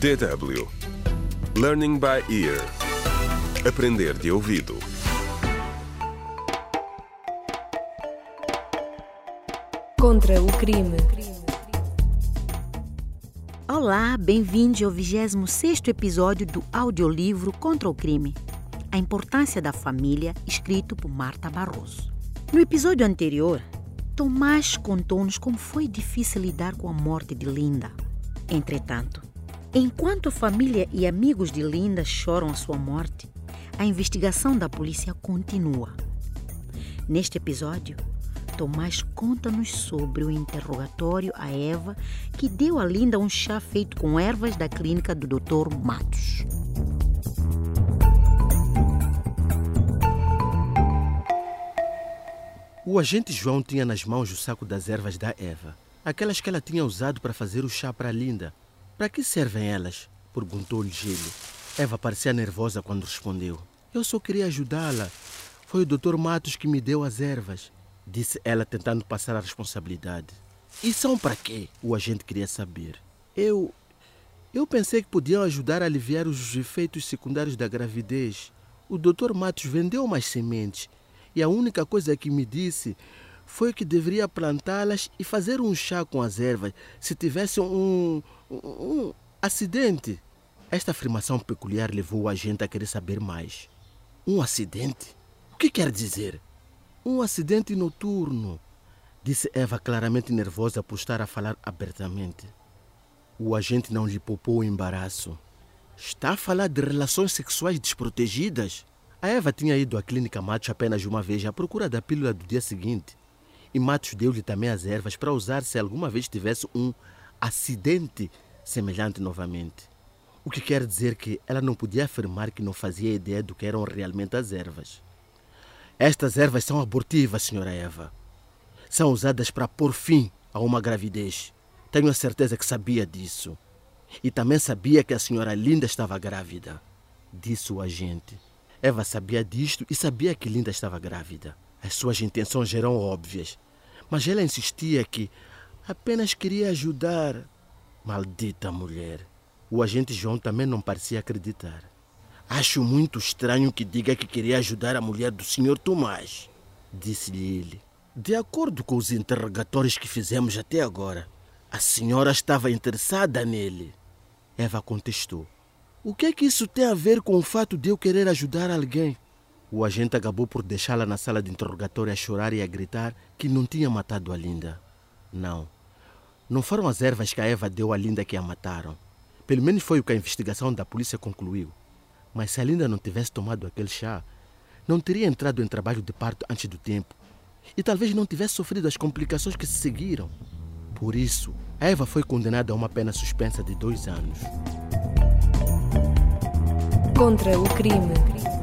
DW Learning by Ear Aprender de ouvido Contra o crime. Olá, bem-vindos ao 26º episódio do audiolivro Contra o Crime. A importância da família, escrito por Marta Barroso. No episódio anterior, Tomás contou-nos como foi difícil lidar com a morte de Linda. Entretanto, enquanto família e amigos de Linda choram a sua morte, a investigação da polícia continua. Neste episódio, Tomás conta-nos sobre o interrogatório a Eva que deu a Linda um chá feito com ervas da clínica do Dr. Matos. O agente João tinha nas mãos o saco das ervas da Eva, aquelas que ela tinha usado para fazer o chá para Linda. Para que servem elas? perguntou-lhe Gelo. Eva parecia nervosa quando respondeu. Eu só queria ajudá-la. Foi o Dr. Matos que me deu as ervas, disse ela tentando passar a responsabilidade. E são para quê? O agente queria saber. Eu. Eu pensei que podiam ajudar a aliviar os efeitos secundários da gravidez. O Dr. Matos vendeu umas sementes e a única coisa que me disse foi que deveria plantá-las e fazer um chá com as ervas se tivesse um, um, um acidente. Esta afirmação peculiar levou o agente a querer saber mais. Um acidente? O que quer dizer? Um acidente noturno, disse Eva claramente nervosa por estar a falar abertamente. O agente não lhe poupou o embaraço. Está a falar de relações sexuais desprotegidas? A Eva tinha ido à clínica Matos apenas uma vez à procura da pílula do dia seguinte. E Matos deu-lhe também as ervas para usar se alguma vez tivesse um acidente semelhante novamente. O que quer dizer que ela não podia afirmar que não fazia ideia do que eram realmente as ervas. Estas ervas são abortivas, senhora Eva. São usadas para pôr fim a uma gravidez. Tenho a certeza que sabia disso. E também sabia que a senhora Linda estava grávida, disse o agente. Eva sabia disto e sabia que Linda estava grávida. As suas intenções eram óbvias, mas ela insistia que apenas queria ajudar. Maldita mulher. O agente João também não parecia acreditar. Acho muito estranho que diga que queria ajudar a mulher do Sr. Tomás, disse-lhe ele. De acordo com os interrogatórios que fizemos até agora, a senhora estava interessada nele. Eva contestou. O que é que isso tem a ver com o fato de eu querer ajudar alguém? O agente acabou por deixá-la na sala de interrogatório a chorar e a gritar que não tinha matado a Linda. Não. Não foram as ervas que a Eva deu a Linda que a mataram. Pelo menos foi o que a investigação da polícia concluiu. Mas se a Linda não tivesse tomado aquele chá, não teria entrado em trabalho de parto antes do tempo. E talvez não tivesse sofrido as complicações que se seguiram. Por isso, a Eva foi condenada a uma pena suspensa de dois anos. Contra o crime.